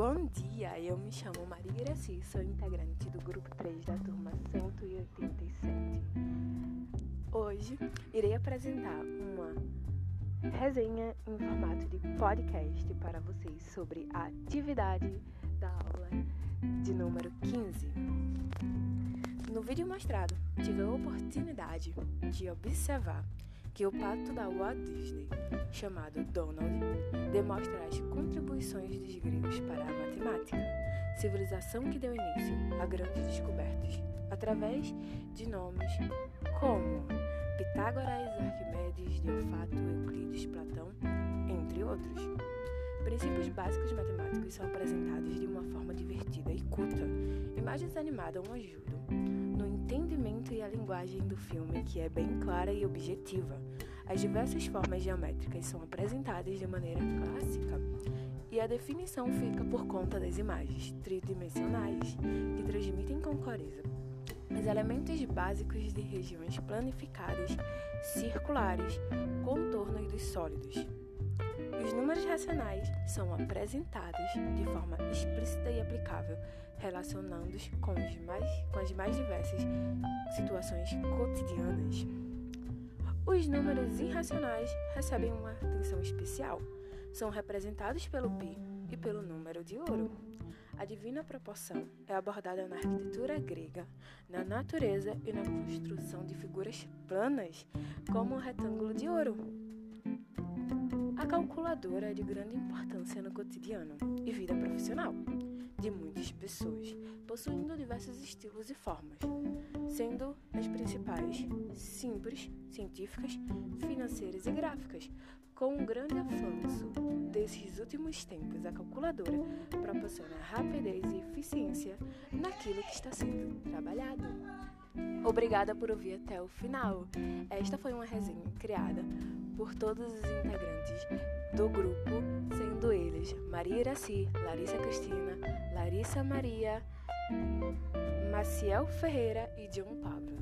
Bom dia, eu me chamo Maria Iraci, sou integrante do grupo 3 da turma 187. Hoje irei apresentar uma resenha em formato de podcast para vocês sobre a atividade da aula de número 15. No vídeo mostrado, tive a oportunidade de observar que o pato da Walt Disney, chamado Donald, demonstra as contribuições dos gregos para a matemática, civilização que deu início a grandes descobertas, através de nomes como Pitágoras, Arquimedes, Diofato, Euclides, Platão, entre outros. Princípios básicos matemáticos são apresentados de uma forma divertida e culta. Imagens animadas ajudam entendimento e a linguagem do filme, que é bem clara e objetiva. As diversas formas geométricas são apresentadas de maneira clássica e a definição fica por conta das imagens tridimensionais que transmitem com clareza os elementos básicos de regiões planificadas, circulares, contornos dos sólidos. Os números racionais são apresentados de forma explícita e aplicável, relacionando-os com, com as mais diversas situações cotidianas. Os números irracionais recebem uma atenção especial. São representados pelo pi e pelo número de ouro. A divina proporção é abordada na arquitetura grega, na natureza e na construção de figuras planas, como o retângulo de ouro. A calculadora é de grande importância no cotidiano e vida profissional de muitas pessoas, possuindo diversos estilos e formas, sendo as principais simples, científicas, financeiras e gráficas. Com um grande avanço desses últimos tempos, a calculadora proporciona rapidez e eficiência naquilo que está sendo trabalhado. Obrigada por ouvir até o final. Esta foi uma resenha criada por todos os integrantes do grupo, sendo eles Maria Iraci, Larissa Cristina, Larissa Maria, Maciel Ferreira e John Pablo.